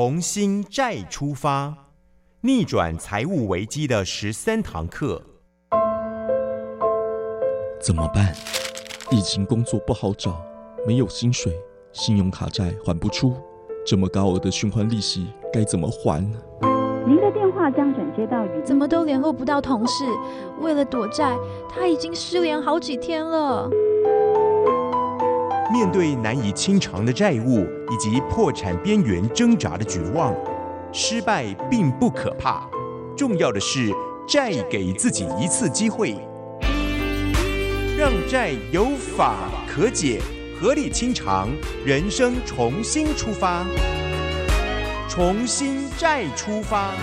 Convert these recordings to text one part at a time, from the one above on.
重新再出发，逆转财务危机的十三堂课。怎么办？疫情工作不好找，没有薪水，信用卡债还不出，这么高额的循环利息该怎么还？您的电话将转接到语怎么都联络不到同事？为了躲债，他已经失联好几天了。面对难以清偿的债务以及破产边缘挣扎的绝望，失败并不可怕，重要的是再给自己一次机会，让债有法可解，合理清偿，人生重新出发，重新再出发，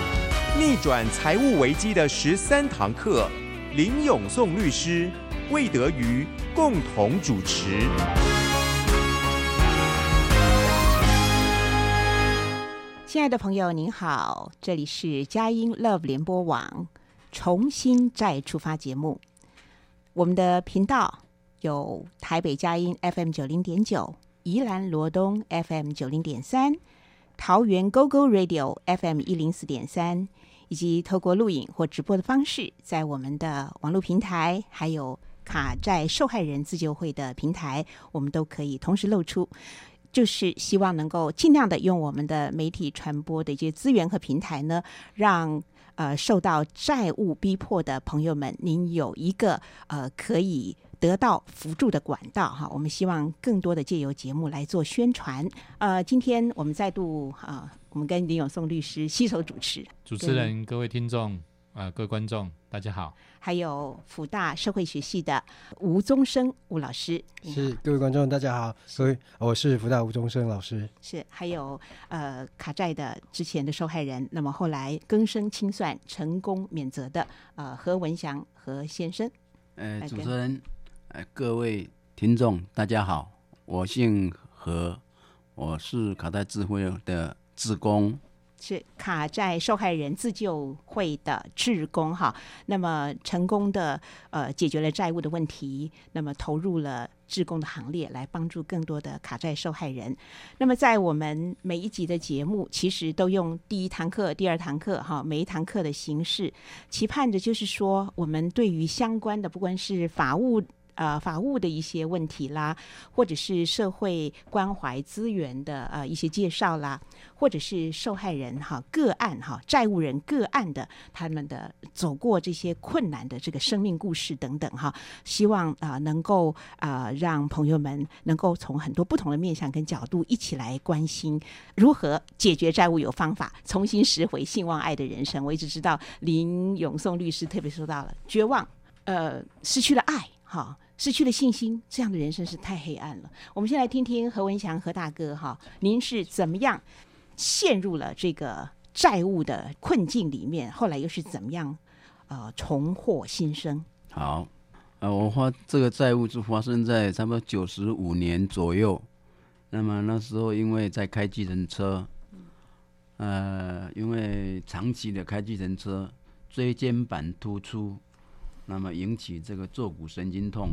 逆转财务危机的十三堂课，林永颂律师、魏德瑜共同主持。亲爱的朋友，您好，这里是佳音 Love 联播网重新再出发节目。我们的频道有台北佳音 FM 九零点九、宜兰罗东 FM 九零点三、桃园 GO GO Radio FM 一零四点三，以及透过录影或直播的方式，在我们的网络平台，还有卡债受害人自救会的平台，我们都可以同时露出。就是希望能够尽量的用我们的媒体传播的一些资源和平台呢，让呃受到债务逼迫的朋友们，您有一个呃可以得到辅助的管道哈。我们希望更多的借由节目来做宣传。呃，今天我们再度啊、我们跟林永松律师携手主持，主持人、各位听众、啊、各位观众，大家好。还有福大社会学系的吴宗生吴老师，是各位观众，大家好，所以，我是福大吴宗生老师。是，还有呃卡债的之前的受害人，那么后来更生清算成功免责的呃何文祥何先生，呃，主持人，呃，各位听众，大家好，我姓何，我是卡带智慧的志工。是卡债受害人自救会的志工哈，那么成功的呃解决了债务的问题，那么投入了志工的行列，来帮助更多的卡债受害人。那么在我们每一集的节目，其实都用第一堂课、第二堂课哈，每一堂课的形式，期盼着就是说，我们对于相关的不管是法务。呃，法务的一些问题啦，或者是社会关怀资源的呃一些介绍啦，或者是受害人哈个案哈债务人个案的他们的走过这些困难的这个生命故事等等哈，希望啊、能够啊、让朋友们能够从很多不同的面向跟角度一起来关心如何解决债务有方法，重新拾回兴旺爱的人生。我一直知道林永颂律师特别说到了绝望，呃，失去了爱哈。失去了信心，这样的人生是太黑暗了。我们先来听听何文祥何大哥哈，您是怎么样陷入了这个债务的困境里面，后来又是怎么样呃重获新生？好，呃，我发这个债务就发生在差不多九十五年左右。那么那时候因为在开计程车，呃，因为长期的开计程车，椎间板突出，那么引起这个坐骨神经痛，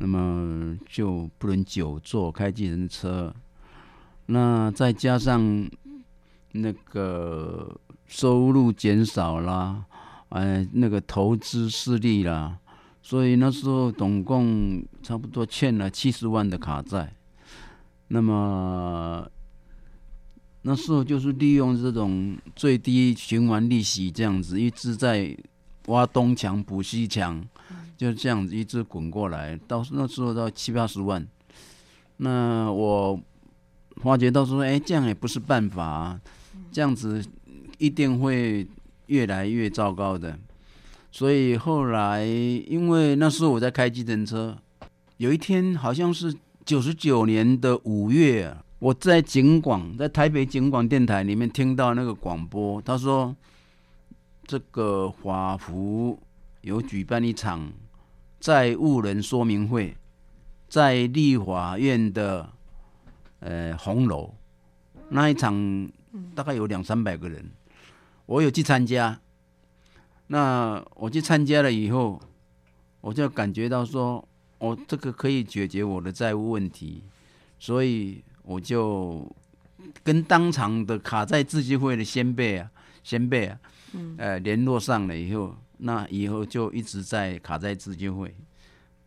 那么就不能久坐开计程车。那再加上那个收入减少啦，哎，那个投资失利啦，所以那时候总共差不多欠了七十万的卡债。那么那时候就是利用这种最低循环利息这样子，一直在挖东墙补西墙，就这样子一直滚过来，到那时候到七八十万。那我发觉到说，哎，这样也不是办法、啊，这样子一定会越来越糟糕的。所以后来，因为那时候我在开计程车，有一天好像是九十九年的五月啊，我在警广，在台北警广电台里面听到那个广播，他说这个华福有举办一场债务人说明会，在立法院的呃红楼。那一场大概有两三百个人，我有去参加。那我去参加了以后，我就感觉到说，哦，这个可以解决我的债务问题，所以我就跟当场的卡在自救会的先辈啊，先辈啊，嗯呃，联络上了以后，那以后就一直在卡在自救会。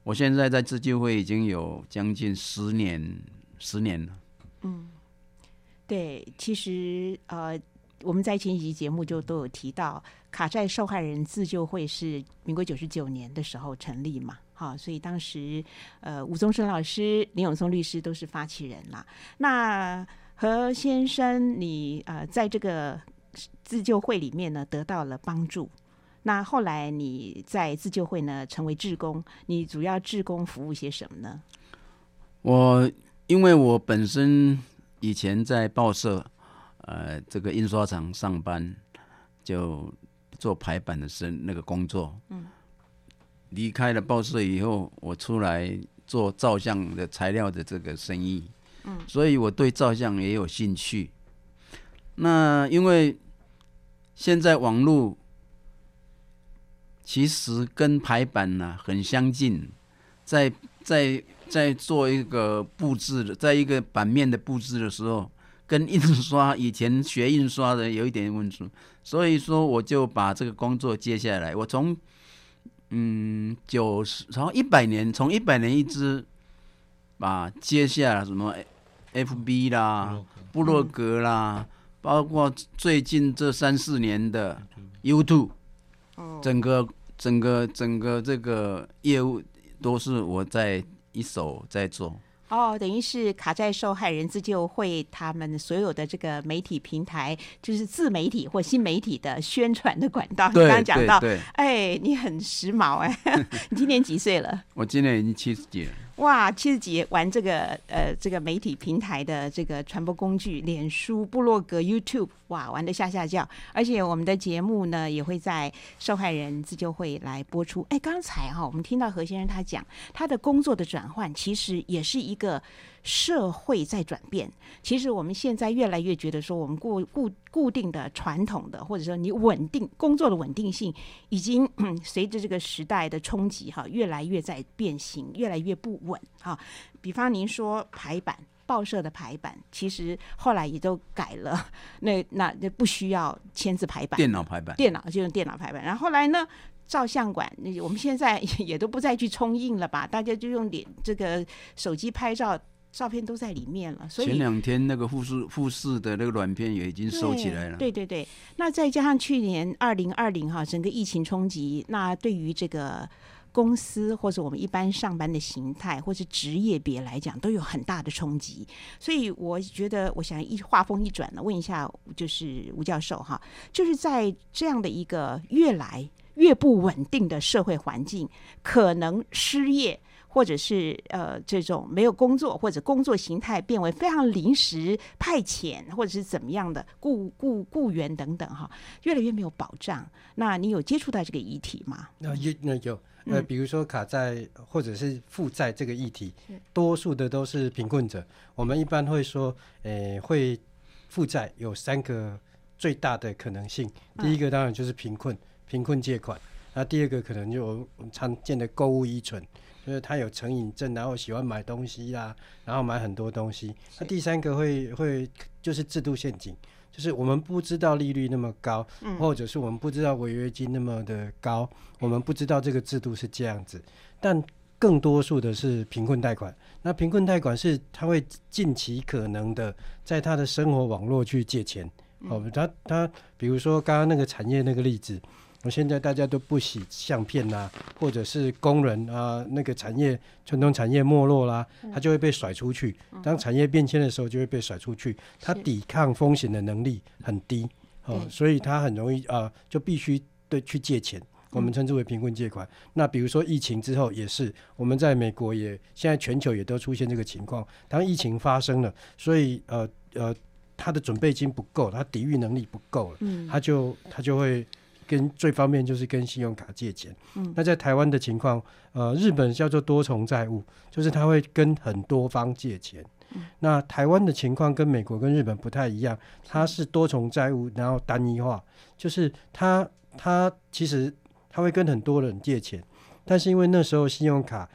我现在在自救会已经有将近十年，十年了。嗯对，其实呃，我们在前几期节目就都有提到，卡债受害人自救会是民国九十九年的时候成立嘛，好，所以当时呃，吴宗生老师、林永松律师都是发起人啦。那何先生，你呃，在这个自救会里面呢，得到了帮助。那后来你在自救会呢成为志工，你主要志工服务些什么呢？我因为我本身以前在报社，呃，这个印刷厂上班，就做排版的生那个工作。嗯。离开了报社以后，我出来做照相的材料的这个生意。嗯。所以我对照相也有兴趣。那因为现在网络其实跟排版呢、很相近，在在在做一个布置的，在一个版面的布置的时候，跟印刷以前学印刷的有一点问题，所以说我就把这个工作接下来。我从嗯九十从一百年，从一百年一直把接下来什么 FB 啦、布洛格啦，包括最近这三四年的 YouTube。整个整个整个这个业务都是我在一手在做。哦，等于是卡债受害人自救会他们所有的这个媒体平台，就是自媒体或新媒体的宣传的管道。你刚刚讲到，哎，你很时髦哎，你今年几岁了？我今年已经七十几了。哇，七十几玩这个呃这个媒体平台的这个传播工具，脸书、部落格、YouTube，哇，玩的下下叫。而且我们的节目呢也会在受害人自救会来播出。哎，刚才哈、我们听到何先生他讲他的工作的转换，其实也是一个社会在转变。其实我们现在越来越觉得说，我们固固固定的传统的，或者说你稳定工作的稳定性，已经、嗯、随着这个时代的冲击哈，越来越在变形，越来越不稳哈。比方您说排版。报社的排版其实后来也都改了，那那那不需要签字排版，电脑排版，电脑就用电脑排版。然后后来呢，照相馆，那我们现在 也都不再去冲印了吧？大家就用脸这个手机拍照，照片都在里面了。所以前两天那个富士富士的那个软片也已经收起来了。对对对，那再加上去年二零二零哈，整个疫情冲击，那对于这个。公司或者我们一般上班的形态，或是职业别来讲，都有很大的冲击。所以我觉得，我想一话锋一转呢，问一下，就是吴教授哈，就是在这样的一个越来越不稳定的社会环境，可能失业。或者是呃这种没有工作，或者工作形态变为非常临时派遣，或者是怎么样的雇雇雇员等等哈，越来越没有保障。那你有接触到这个议题吗？那有那有呃，比如说卡债或者是负债这个议题，多数的都是贫困者。我们一般会说，呃、会负债有三个最大的可能性。第一个当然就是贫困，贫困借款。那第二个可能就我们常见的购物依存，就是他有成瘾症，然后喜欢买东西啦，然后买很多东西。那第三个会会就是制度陷阱，就是我们不知道利率那么高，或者是我们不知道违约金那么的高，我们不知道这个制度是这样子，但更多数的是贫困贷款。那贫困贷款是他会尽其可能的在他的生活网络去借钱。哦，他他比如说刚刚那个产业那个例子，我现在大家都不洗相片啦、或者是工人啊，那个产业传统产业没落啦，他就会被甩出去。当产业变迁的时候，就会被甩出去。他抵抗风险的能力很低，哦，所以他很容易啊、就必须对去借钱。我们称之为贫困借款。那比如说疫情之后也是，我们在美国也现在全球也都出现这个情况。当疫情发生了，所以呃呃，他的准备金不够，他抵御能力不够了，嗯他就他就会跟最方便就是跟信用卡借钱。嗯那在台湾的情况，呃，日本叫做多重债务，就是他会跟很多方借钱。嗯那台湾的情况跟美国跟日本不太一样，它是多重债务，然后单一化，就是他他其实他会跟很多人借钱，但是因为那时候信用卡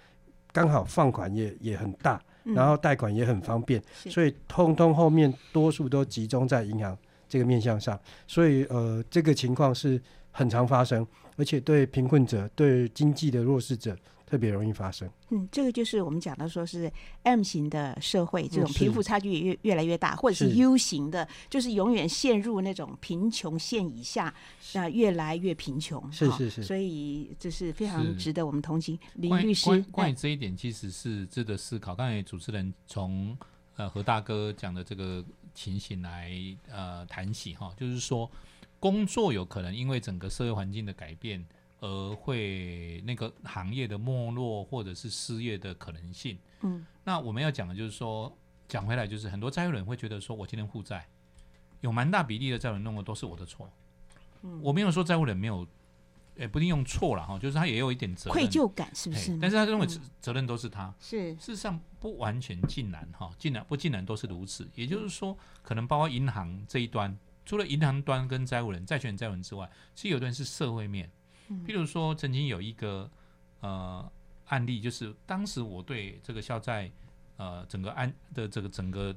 刚好放款也也很大，嗯然后贷款也很方便，是所以通通后面多数都集中在银行这个面向上，所以呃这个情况是很常发生，而且对贫困者、对经济的弱势者特别容易发生。嗯，这个就是我们讲到说是 M 型的社会，这种贫富差距越越来越大，或者是是 U 型的，就是永远陷入那种贫穷线以下，那越来越贫穷。哈是是是所以这是非常值得我们同情。林律师关，关于哎这一点，其实是值得思考。刚才主持人从呃何大哥讲的这个情形来呃谈起哈，就是说工作有可能因为整个社会环境的改变而会那个行业的没落或者是失业的可能性。嗯，那我们要讲的就是说，讲回来就是很多债务人会觉得说，我今天负债，有蛮大比例的债务人弄的都是我的错。嗯我没有说债务人没有，也不一定用错了哈，就是他也有一点责任，愧疚感是不是呢？但是他认为责任都是他，是事实上不完全尽然哈，尽然不尽然都是如此。也就是说，可能包括银行这一端，除了银行端跟债务人、债权人、债务人之外，其实有的人是社会面。嗯譬如说，曾经有一个呃案例，就是当时我对这个校债呃整个案的这个整个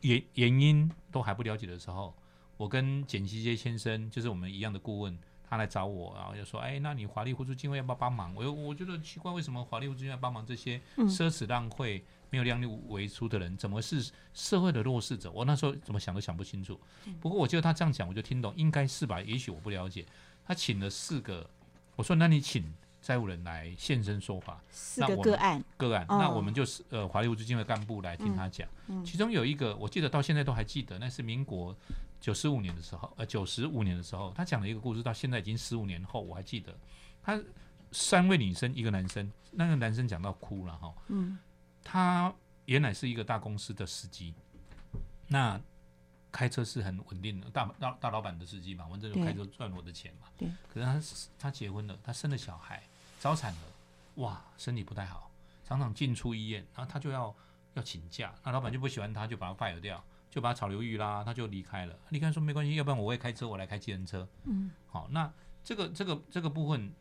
原原因都还不了解的时候，我跟简希杰先生，就是我们一样的顾问，他来找我，然后就说：“哎，那你华丽互助基金会要不要帮忙？”我又我觉得奇怪，为什么华丽互助基金会要帮忙这些嗯奢侈浪费、没有量力为出的人，怎么是社会的弱势者？我那时候怎么想都想不清楚。不过我记得他这样讲，我就听懂，应该是吧？也许我不了解。他请了四个，我说：“那你请债务人来现身说法。”四个个案，个案，哦那我们就是呃华利物基金的干部来听他讲，嗯嗯其中有一个我记得到现在都还记得，那是民国九十五年的时候，呃九十五年的时候，他讲了一个故事，到现在已经十五年后我还记得，他三位女生一个男生，那个男生讲到哭了哈，嗯他原来是一个大公司的司机，那开车是很稳定的，大大大老板的司机嘛，反正就对开车赚我的钱嘛。对。可是他他结婚了，他生了小孩，早产了，哇，身体不太好，常常进出医院，然后他就要要请假，那老板就不喜欢他，就把他 fire 掉，就把他炒鱿鱼啦，他就离开了。离开说没关系，要不然我会开车，我来开计程车。嗯好，那这个这个这个部分，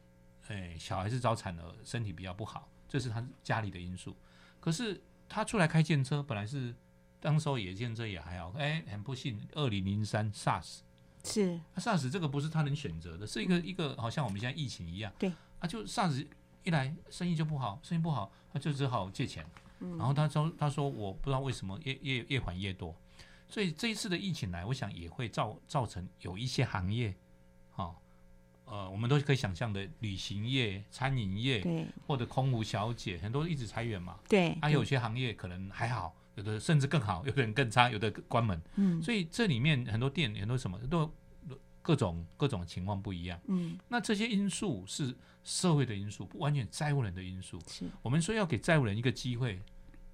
哎，小孩是早产了，身体比较不好，这是他家里的因素。可是他出来开建车，本来是当时候也建车也还好，哎，很不幸，二零零三 SARS，是。那 SARS 这个不是他能选择的，是一个一个好像我们现在疫情一样，对，啊，就 SARS 一来生意就不好，生意不好，他就只好借钱，嗯。然后他说他说我不知道为什么越越越还越多，所以这一次的疫情来，我想也会造造成有一些行业，哈、呃，我们都可以想象的，旅行业、餐饮业对。或者空服小姐，很多一直裁员嘛，对，啊，有些行业可能还好，有的甚至更好，有的人更差，有的关门，嗯。所以这里面很多店、很多什么都各种各种情况不一样。嗯。那这些因素是社会的因素，不完全债务人的因素。是。我们说要给债务人一个机会，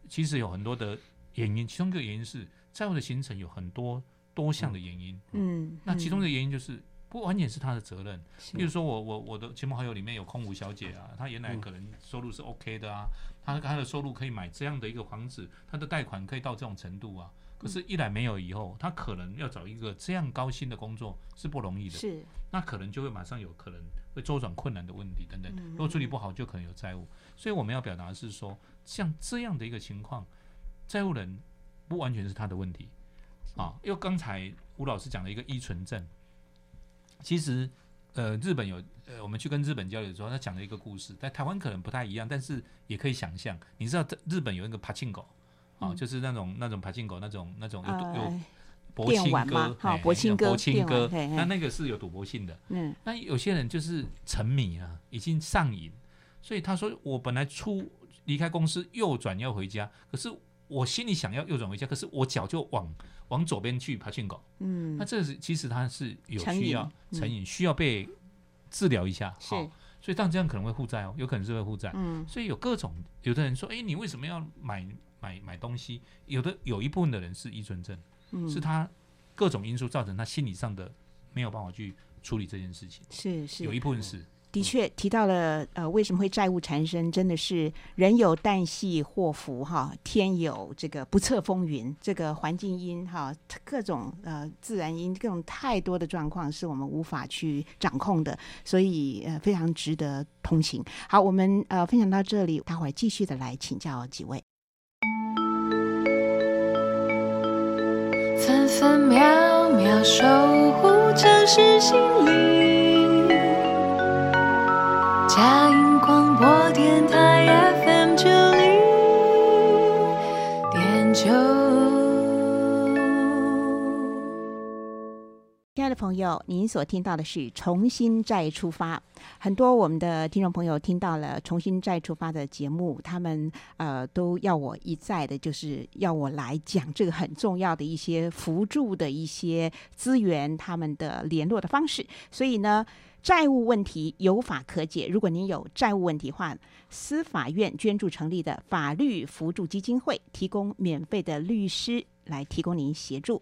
其实有很多的原因，其中一个原因是债务的形成有很多多项的原因。嗯，那其中的的原因就是不完全是他的责任。比如说我我我的亲朋好友里面有空无小姐啊，她原来可能收入是 OK 的啊，她她的收入可以买这样的一个房子，她的贷款可以到这种程度啊。可是，一来没有以后，她可能要找一个这样高薪的工作是不容易的，是那可能就会马上有可能会周转困难的问题等等。嗯如果处理不好，就可能有债务。所以我们要表达的是说，像这样的一个情况，债务人不完全是他的问题啊。因为刚才吴老师讲了一个依存症，其实呃，日本有呃，我们去跟日本交流的时候，他讲了一个故事，在台湾可能不太一样，但是也可以想象。你知道日本有那个爬庆狗啊，嗯就是那种那种爬庆狗那种那种有赌有呃博青哥，好博青哥博青哥，那那个是有赌博性的。嗯那有些人就是沉迷啊，已经上瘾，所以他说我本来出离开公司右转要回家，可是我心里想要右转回家，可是我脚就往往左边去爬进狗。嗯那这是其实他是有需要嗯成瘾，需要被治疗一下。是好所以但这样可能会负债哦，有可能是会负债。嗯所以有各种，有的人说，哎，你为什么要买买买东西？有的有一部分的人是依存症，嗯是他各种因素造成他心理上的没有办法去处理这件事情。是是有一部分是的确提到了，呃，为什么会债务缠身？真的是人有旦夕祸福哈，天有这个不测风云，这个环境因哈，各种呃自然因，各种太多的状况是我们无法去掌控的，所以呃非常值得同情。好，我们呃分享到这里，待会儿继续的来请教几位。分分秒秒守护城市心灵。朋友，您所听到的是《重新再出发》。很多我们的听众朋友听到了《重新再出发》的节目，他们呃都要我一再的，就是要我来讲这个很重要的一些辅助的一些资源，他们的联络的方式。所以呢，债务问题有法可解。如果您有债务问题的话，司法院捐助成立的法律辅助基金会提供免费的律师来提供您协助。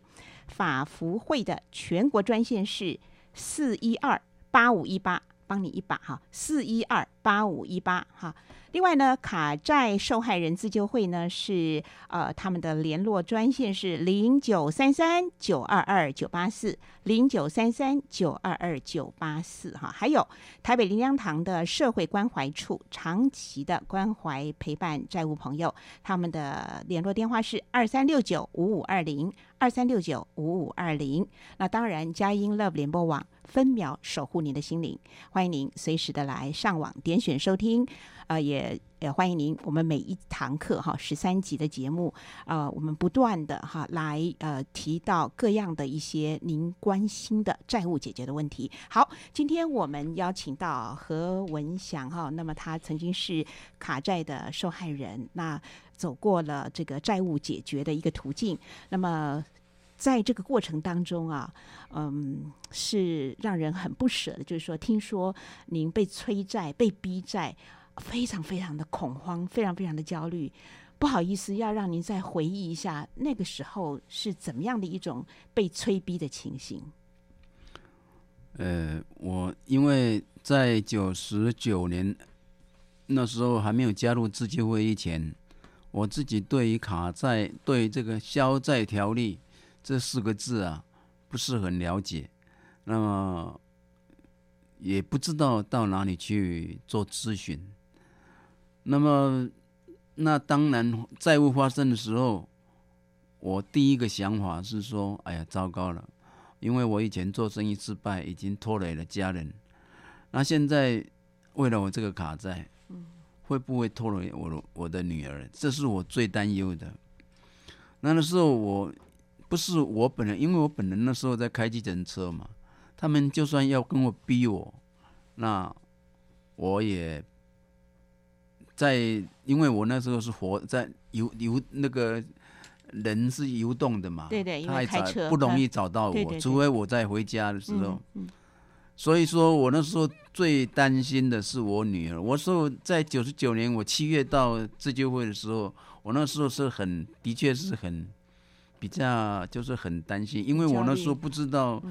法福会的全国专线是四一二八五一八，帮你一把哈，四一二八五一八哈。另外呢，卡债受害人自救会呢是呃他们的联络专线是零九三三九二二九八四零九三三九二二九八四哈，还有台北林良堂的社会关怀处长期的关怀陪伴债务朋友，他们的联络电话是二三六九五五二零二三六九五五二零。那当然，佳音 Love 联播网分秒守护您的心灵，欢迎您随时的来上网点选收听。呃，也也欢迎您。我们每一堂课哈，十三集的节目，呃，我们不断的哈来呃提到各样的一些您关心的债务解决的问题。好，今天我们邀请到何文祥哈，那么他曾经是卡债的受害人，那走过了这个债务解决的一个途径，那么。在这个过程当中啊，嗯，是让人很不舍的。就是说，听说您被催债、被逼债，非常非常的恐慌，非常非常的焦虑。不好意思，要让您再回忆一下那个时候是怎么样的一种被催逼的情形。呃，我因为在九十九年那时候还没有加入自救会以前，我自己对于卡债、对这个消债条例这四个字啊，不是很了解，那么也不知道到哪里去做咨询。那么，那当然债务发生的时候，我第一个想法是说：哎呀，糟糕了！因为我以前做生意失败，已经拖累了家人。那现在为了我这个卡债，会不会拖累我我的女儿？这是我最担忧的。那那时候我不是我本人，因为我本人那时候在开计程车嘛，他们就算要跟我逼我，那我也在，因为我那时候是活在游游那个。人是游动的嘛？对对，因为开车不容易找到我，除非我在回家的时候。所以说我那时候最担心的是我女儿。我说在九十九年我七月到自救会的时候，我那时候是很的确是很比较就是很担心，因为我那时候不知道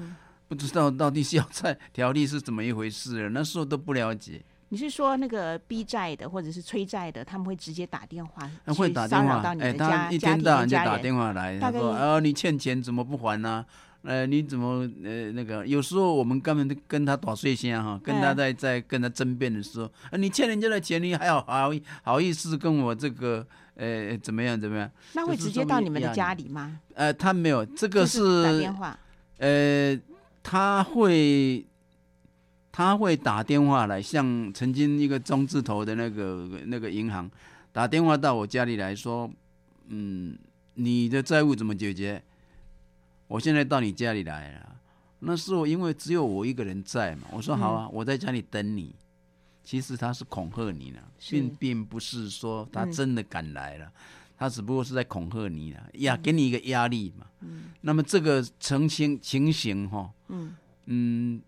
不知道到底 消债条例是怎么一回事，那时候都不了解。你是说那个逼债的或者是催债的，他们会直接打电话会打电话到你的家，一天到晚就打电话来，他说：“呃，你欠钱怎么不还呢？呃，你怎么呃那个？有时候我们根本就跟他打碎心哈，跟他在在跟他争辩的时候，啊，你欠人家的钱，你还要好好意思跟我这个呃怎么样怎么样？那会直接到你们的家里吗？呃，他没有，这个是打电话。呃，他会。他会打电话来，像曾经一个中字头的那个那个银行打电话到我家里来说，嗯，你的债务怎么解决？我现在到你家里来了。那时候因为只有我一个人在嘛，我说好啊，我在家里等你。其实他是恐吓你呢，并并不是说他真的敢来了，他只不过是在恐吓你了，压给你一个压力嘛。嗯。那么这个澄清情形哈，嗯嗯。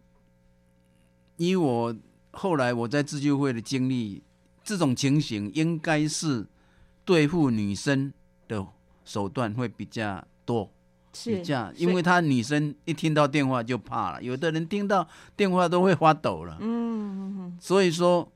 以我后来我在自救会的经历，这种情形应该是对付女生的手段会比较多，是这样，因为他女生一听到电话就怕了，有的人听到电话都会发抖了。嗯，所以说，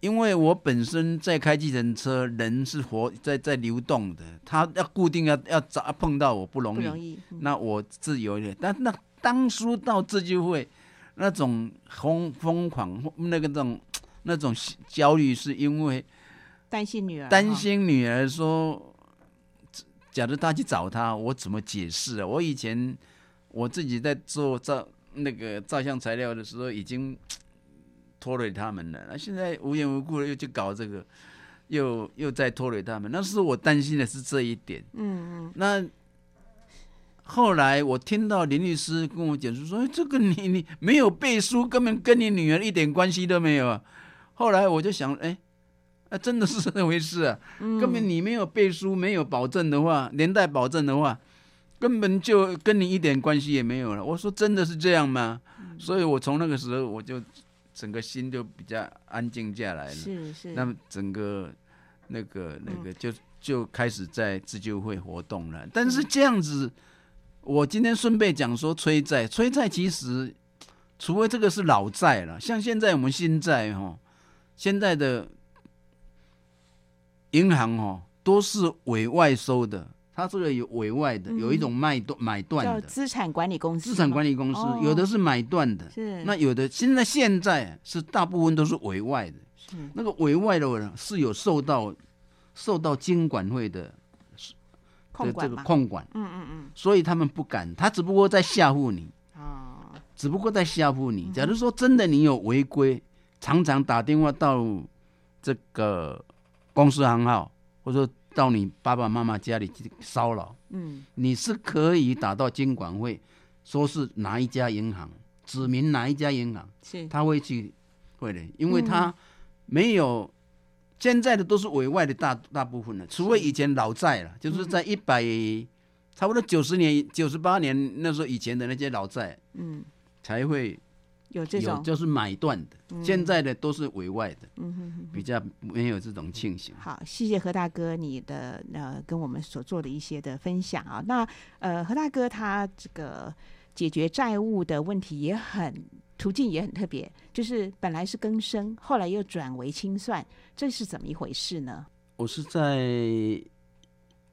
因为我本身在开计程车，人是活在在流动的，他要固定要要砸碰到我不容易，不容易。那我自由一点，但那当初到自救会。那种疯疯狂，那个那种 那种焦虑，是因为担心女儿，担心女儿说假如他去找他，我怎么解释啊？我以前我自己在做照那个照相材料的时候，已经 拖累他们了。那现在无缘无故的又去搞这个，又又在拖累他们。那是我担心的是这一点。嗯嗯那后来我听到林律师跟我解释说，哎这个你你没有背书，根本跟你女儿一点关系都没有啊。后来我就想，哎，啊，真的是这回事啊。嗯，根本你没有背书，没有保证的话，连带保证的话，根本就跟你一点关系也没有了。我说真的是这样吗？所以我从那个时候我就整个心就比较安静下来了。是是，那么整个那个那个就就开始在自救会活动了。但是这样子，我今天顺便讲说催债，催债其实除非这个是老债了，像现在我们新债哈，现在的银行哦都是委外收的，它这个有委外的，有一种卖断买断的。资产管理公司，资产管理公司，有的是买断的，是。那有的现在现在是大部分都是委外的。是。那个委外的人是有受到受到监管会的控管嘛，控管，嗯嗯嗯，所以他们不敢，他只不过在吓唬你，哦，只不过在吓唬你。假如说真的你有违规，常常打电话到这个公司行号，或者说到你爸爸妈妈家里去骚扰，嗯。你是可以打到监管会，说是哪一家银行，指明哪一家银行，是，他会去会的，因为他没有现在的都是委外的大大部分了，除非以前老债了，就是在一百、差不多九十年、九十八年那时候以前的那些老债嗯，才会有这种，就是买断的，嗯现在的都是委外的，嗯哼哼。比较没有这种情形。好，谢谢何大哥你的呃跟我们所做的一些的分享啊。那呃何大哥他这个解决债务的问题也很途径也很特别，就是本来是更生，后来又转为清算，这是怎么一回事呢？我是在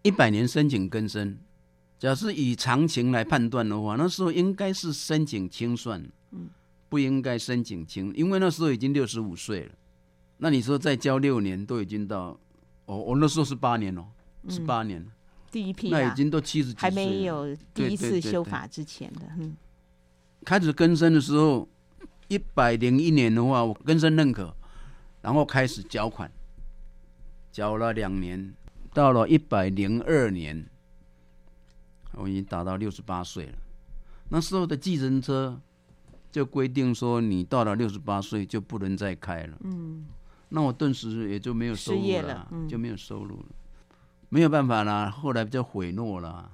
一百年申请更生，假设以常情来判断的话，那时候应该是申请清算，嗯，不应该申请清，因为那时候已经六十五岁了。那你说再交六年，都已经到，哦，我那时候是八年哦，是八年，第一批啊，那已经都七十几岁还，没有第一次修法之前的，嗯开始更生的时候，一百零一年的话，我更生认可，然后开始缴款，缴了两年，到了一百零二年，我已经达到六十八岁了。那时候的计程车就规定说，你到了六十八岁就不能再开了。嗯，那我顿时也就没有收入了，了嗯就没有收入了，没有办法啦。后来就悔诺了，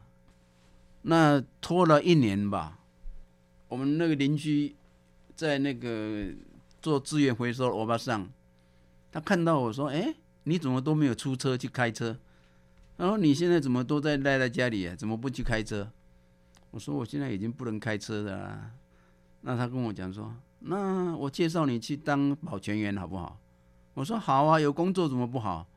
那拖了一年吧。我们那个邻居在那个做资源回收的欧巴桑，他看到我说：“哎、你怎么都没有出车去开车？然后你现在怎么都在赖在家里啊？怎么不去开车？”我说：“我现在已经不能开车的啦。”那他跟我讲说：“那我介绍你去当保全员好不好？”我说好啊，有工作怎么不好？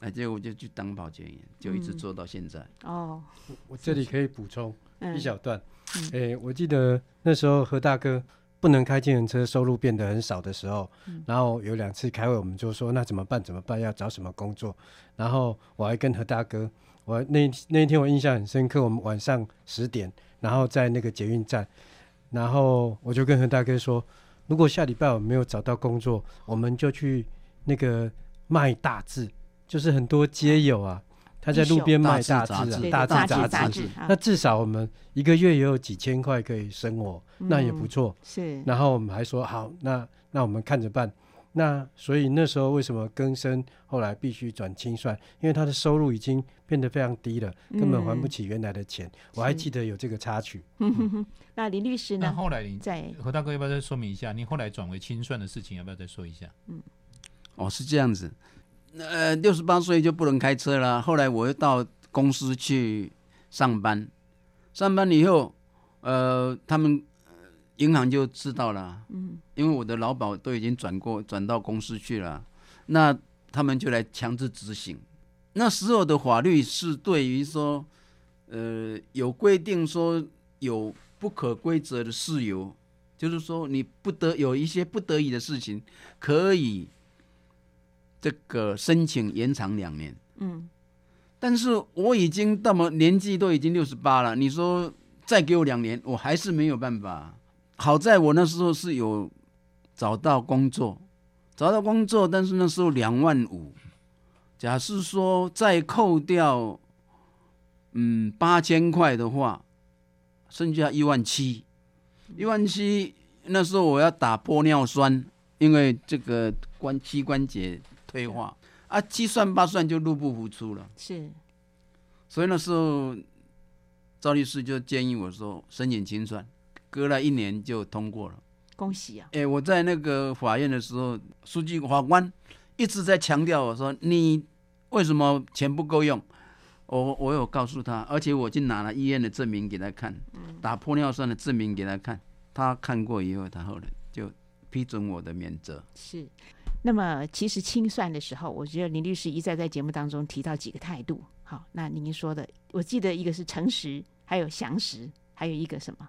哎，结果我就去当保全员，就一直做到现在。哦，我这里可以补充嗯一小段。嗯诶、我记得那时候何大哥不能开计程车，收入变得很少的时候，嗯然后有两次开会，我们就说那怎么办？怎么办？要找什么工作？然后我还跟何大哥，我那那一天我印象很深刻，我们晚上十点，然后在那个捷运站，然后我就跟何大哥说，如果下礼拜我没有找到工作，我们就去那个卖大字，就是很多街友啊，他在路边卖大志啊大志。杂志，啊那至少我们一个月也有几千块可以生活，那也不嗯错。是，然后我们还说好，那那我们看着办。那所以那时候为什么更生后来必须转清算？因为他的收入已经变得非常低了，根本还不嗯起原来的钱。我还记得有这个插曲。那林律师那呢？后来你在何大哥要不要再说明一下？你后来转为清算的事情要不要再说一下？嗯哦，是这样子。呃，六十八岁就不能开车了。后来我又到公司去上班，上班以后，呃，他们呃银行就知道了，嗯因为我的劳保都已经转过转到公司去了，那他们就来强制执行。那时候的法律是对于说，呃，有规定说有不可规则的事由，就是说你不得有一些不得已的事情，可以这个申请延长两年。嗯但是我已经那么年纪都已经六十八了，你说再给我两年，我还是没有办法。好在我那时候是有找到工作，找到工作，但是那时候两万五，假设说再扣掉，嗯八千块的话，剩下一万七，一万七那时候我要打玻尿酸，因为这个关膝关节退化啊，七算八算就入不敷出了。是所以那时候赵律师就建议我说申请清算，隔了一年就通过了。恭喜啊！哎，我在那个法院的时候，书记法官一直在强调我说你为什么钱不够用？我我有告诉他，而且我去拿了医院的证明给他看，打玻尿酸的证明给他看，他看过以后，他后来就批准我的免责。是。那么，其实清算的时候，我觉得林律师一再在节目当中提到几个态度。好，那您说的，我记得一个是诚实，还有详实，还有一个什么？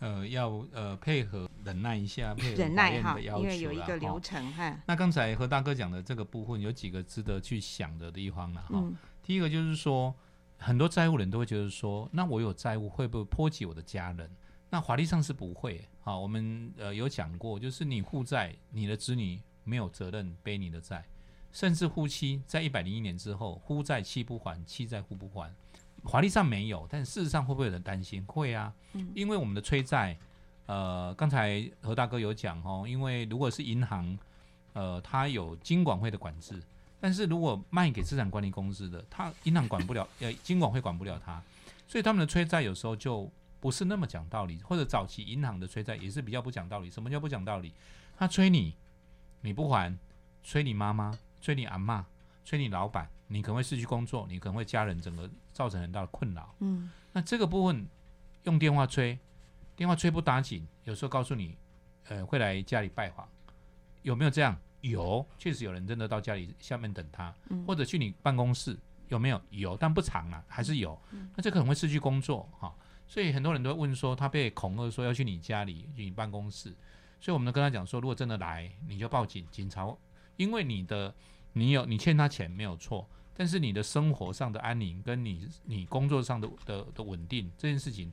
呃，要呃配合忍耐一下，配合忍耐哈，因为有一啦个流哈程哈。那刚才和大哥讲的这个部分，有几个值得去想的地方了哈。嗯第一个就是说，很多债务人都会觉得说，那我有债务会不会波及我的家人？那法律上是不会。好，我们呃有讲过，就是你负债，你的子女没有责任背你的债，甚至夫妻在一百零一年之后，夫债妻不还，妻债夫不还。法律上没有，但事实上会不会有人担心？会啊，嗯因为我们的催债，呃，刚才何大哥有讲哦，因为如果是银行，呃，它有金管会的管制，但是如果卖给资产管理公司的，它银行管不了，呃，金管会管不了它，所以他们的催债有时候就不是那么讲道理，或者早期银行的催债也是比较不讲道理。什么叫不讲道理？他催你，你不还，催你妈妈，催你阿妈，催你老板，你可能会失去工作，你可能会家人整个造成很大的困扰。嗯那这个部分用电话催，电话催不打紧，有时候告诉你，呃，会来家里拜访，有没有这样？有，确实有人真的到家里下面等他，嗯或者去你办公室，有没有？有，但不长啊，还是有。那这可能会失去工作哈、所以很多人都会问说，他被恐吓说要去你家里，去你办公室，所以我们都跟他讲说，如果真的来，你就报警，警察，因为你的你有你欠他钱没有错，但是你的生活上的安宁跟你你工作上的的的稳定这件事情，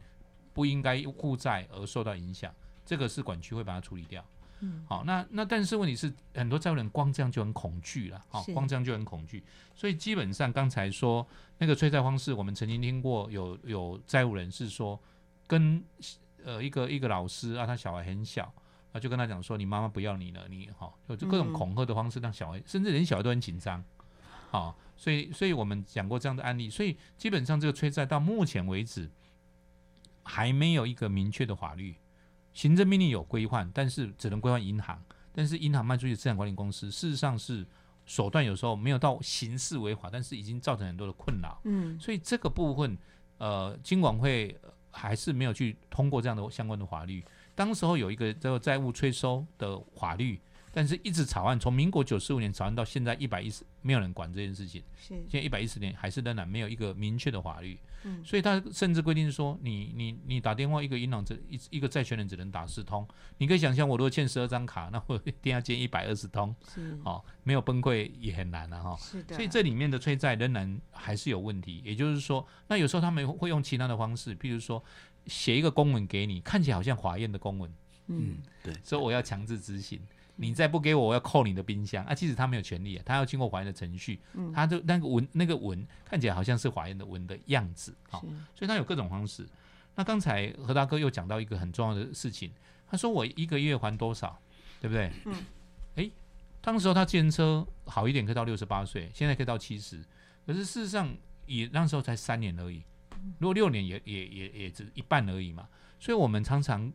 不应该负债而受到影响，这个是管区会把它处理掉。嗯，好，那那但是问题是，很多债务人光这样就很恐惧了，好、是光这样就很恐惧，所以基本上刚才说那个催债方式，我们曾经听过有有债务人是说跟呃一个一个老师啊，他小孩很小。啊，就跟他讲说，你妈妈不要你了，你好，就就各种嗯恐吓的方式，让小孩，甚至连小孩都很紧张，好，所以，所以我们讲过这样的案例，所以基本上这个催债到目前为止还没有一个明确的法律，行政命令有规范，但是只能规范银行，但是银行卖出去资产管理公司，事实上是手段有时候没有到刑事违法，但是已经造成很多的困扰，嗯所以这个部分，呃，金管会呃还是没有去通过这样的相关的法律。当时候有一个叫做债务催收的法律，但是一直草案，从民国九十五年草案到现在一百一十，没有人管这件事情。是。现在一百一十年还是仍然没有一个明确的法律，嗯。所以他甚至规定说，你你你打电话一个银行只一一个债权人只能打四通，你可以想象，我如果欠十二张卡，那我一定要接一百二十通，是。哦，没有崩溃也很难了、哈。是的，所以这里面的催债仍然还是有问题，也就是说，那有时候他们会用其他的方式，譬如说写一个公文给你，看起来好像法院的公文，嗯对，所以我要强制执行，你再不给我，我要扣你的冰箱啊！其实他没有权利啊，他要经过法院的程序，嗯他就那个文那个文看起来好像是法院的文的样子，好、是所以他有各种方式。那刚才何大哥又讲到一个很重要的事情，他说我一个月还多少，对不对？嗯。诶，当时候他自行车好一点可以到六十八岁，现在可以到七十，可是事实上也那时候才三年而已，如果六年也也也也只一半而已嘛。所以我们常常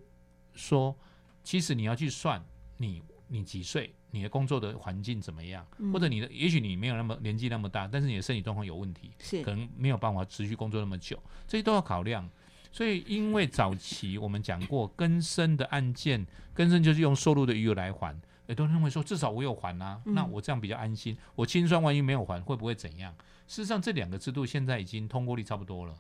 说，其实你要去算你你几岁，你的工作的环境怎么样，嗯或者你的也许你没有那么年纪那么大，但是你的身体状况有问题，是可能没有办法持续工作那么久，这些都要考量。所以，因为早期我们讲过，更生的案件，更生就是用收入的余额来还，也都认为说至少我有还啊，嗯那我这样比较安心。我清算万一没有还，会不会怎样？事实上，这两个制度现在已经通过率差不多了。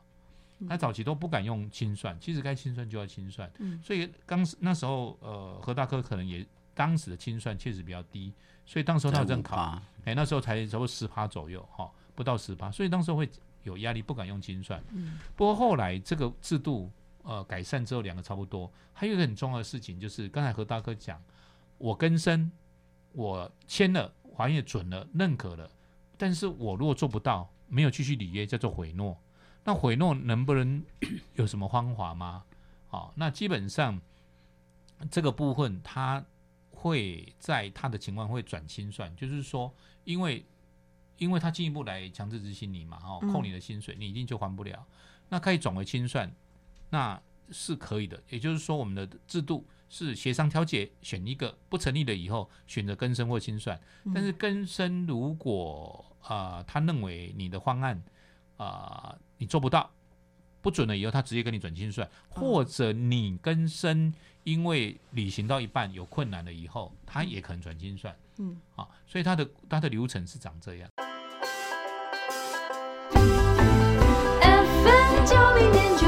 他早期都不敢用清算，其实该清算就要清算。嗯所以当时那时候，呃，何大哥可能也当时的清算确实比较低，所以当时候他有这样考，啊，哎，那时候才差不多十趴左右哈、不到十趴，所以当时会有压力，不敢用清算。嗯不过后来这个制度呃改善之后，两个差不多。还有一个很重要的事情就是，刚才何大哥讲，我更生，我签了，法院也准了，认可了，但是我如果做不到，没有继续履约，叫做毁诺。那毁诺能不能 有什么方法吗？好、那基本上这个部分它会在他的情况会转清算，就是说，因为因为他进一步来强制执行你嘛，哦，嗯扣你的薪水，你一定就还不了。那可以转为清算，那是可以的。也就是说，我们的制度是协商调解，选一个不成立的以后，选择更生或清算。但是更生如果啊、呃他认为你的方案啊、你做不到，不准了以后，他直接跟你转清算，或者你跟生因为履行到一半有困难了以后，他也可能转清算。嗯，啊，所以他的他的流程是长这样。FM 九零点九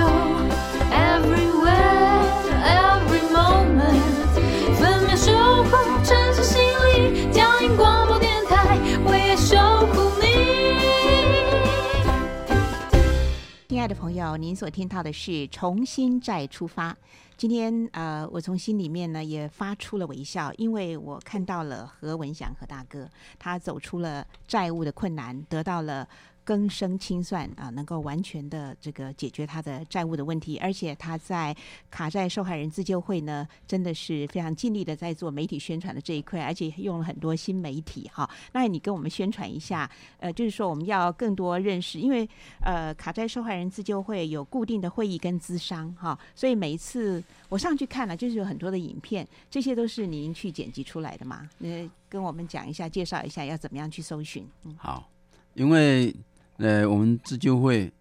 爱的朋友，您所听到的是《重新再出发》。今天呃，我从心里面呢也发出了微笑，因为我看到了何文祥和大哥，他走出了债务的困难，得到了更生清算啊、能够完全的这个解决他的债务的问题，而且他在卡债受害人自救会呢，真的是非常尽力的在做媒体宣传的这一块，而且用了很多新媒体哈。那你跟我们宣传一下，呃，就是说我们要更多认识，因为呃，卡债受害人自救会有固定的会议跟咨商哈，所以每一次我上去看了，就是有很多的影片，这些都是您去剪辑出来的嘛？那，跟我们讲一下，介绍一下要怎么样去搜寻。嗯好，因为呃，我们自救会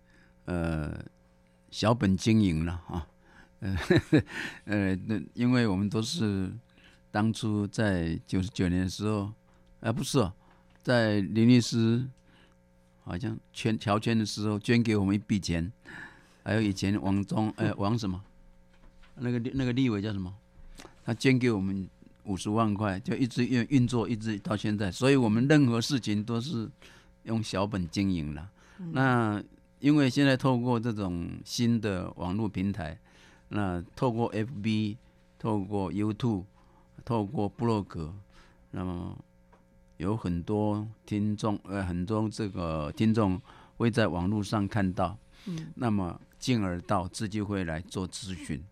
呃小本经营了啊，呃 呃，那因为我们都是当初在九十九年的时候，啊、不是哦，在林律师好像圈乔圈的时候捐给我们一笔钱，还有以前王忠 呃王什么？那个那个立委叫什么，他捐给我们五十万块，就一直运运作，一直到现在，所以我们任何事情都是用小本经营了。那因为现在透过这种新的网络平台，那透过 FB、透过 YouTube、透过 blog，那么有很多听众，呃，很多这个听众会在网络上看到，嗯，那么进而到自己会来做咨询。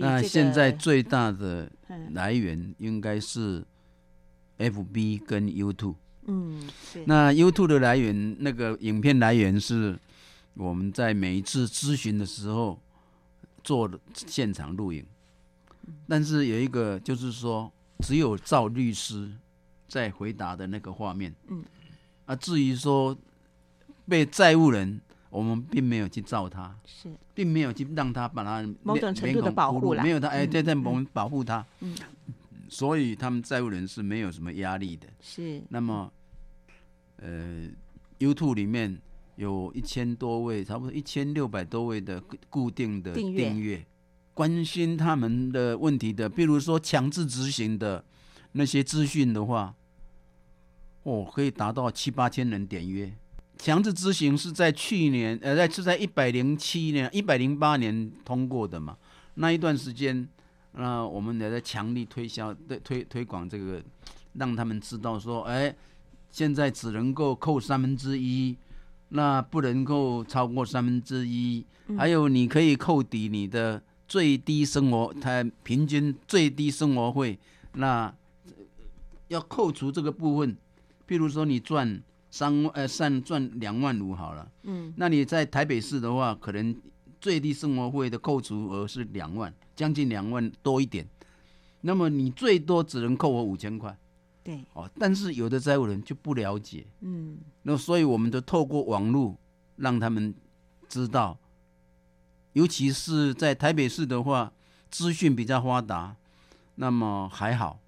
那现在最大的嗯来源应该是 FB 跟 YouTube。那 YouTube 的来源，那个影片来源是我们在每一次咨询的时候做的现场录影，但是有一个就是说，只有赵律师在回答的那个画面，嗯，啊，至于说被债务人，我们并没有去照他，是。并没有去让他把他某种程度的保护了没有他哎，嗯对，在嗯我们保护他，嗯，所以他们债务人是没有什么压力的。是。那么，呃，YouTube 里面有一千多位，差不多一千六百多位的固固定的订阅，关心他们的问题的，比如说强制执行的那些资讯的话，哦，可以达到七八千人点阅。强制执行是在去年，呃，在是在一百零七年、一百零八年通过的嘛？那一段时间，那我们也在强力推销、对推推广这个，让他们知道说，哎，现在只能够扣三分之一，那不能够超过三分之一。还有，你可以扣抵你的最低生活，它平均最低生活费，那呃要扣除这个部分。譬如说，你赚三万呃三赚两万五好了，嗯那你在台北市的话，可能最低生活费的扣除额是两万，将近两万多一点。那么你最多只能扣我五千块对哦。但是有的债务人就不了解，嗯那所以我们都透过网络让他们知道，尤其是在台北市的话，资讯比较发达，那么还好。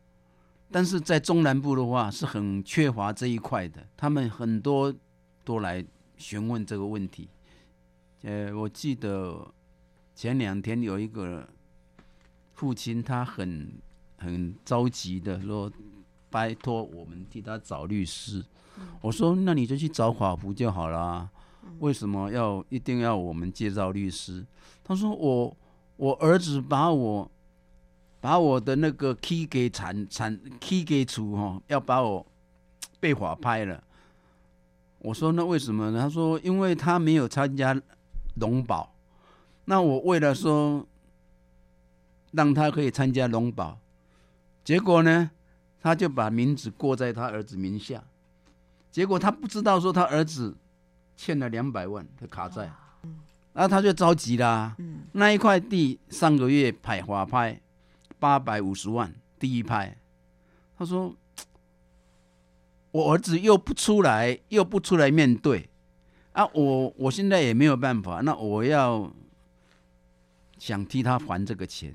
但是在中南部的话是很缺乏这一块的，他们很多都来询问这个问题。呃，我记得前两天有一个父亲，他很很着急的说，拜托我们替他找律师。我说那你就去找法服就好啦，为什么要一定要我们介绍律师？他说我我儿子把我把我的那个 key 给铲铲 key 给除哈，要把我被法拍了。我说那为什么呢？他说因为他没有参加龙保，那我为了说让他可以参加龙保，结果呢，他就把名字过在他儿子名下，结果他不知道说他儿子欠了两百万的卡债，然后他就着急啦。那一块地上个月拍花拍八百五十万，第一拍，他说我儿子又不出来，又不出来面对。啊，我我现在也没有办法，那我要想替他还这个钱，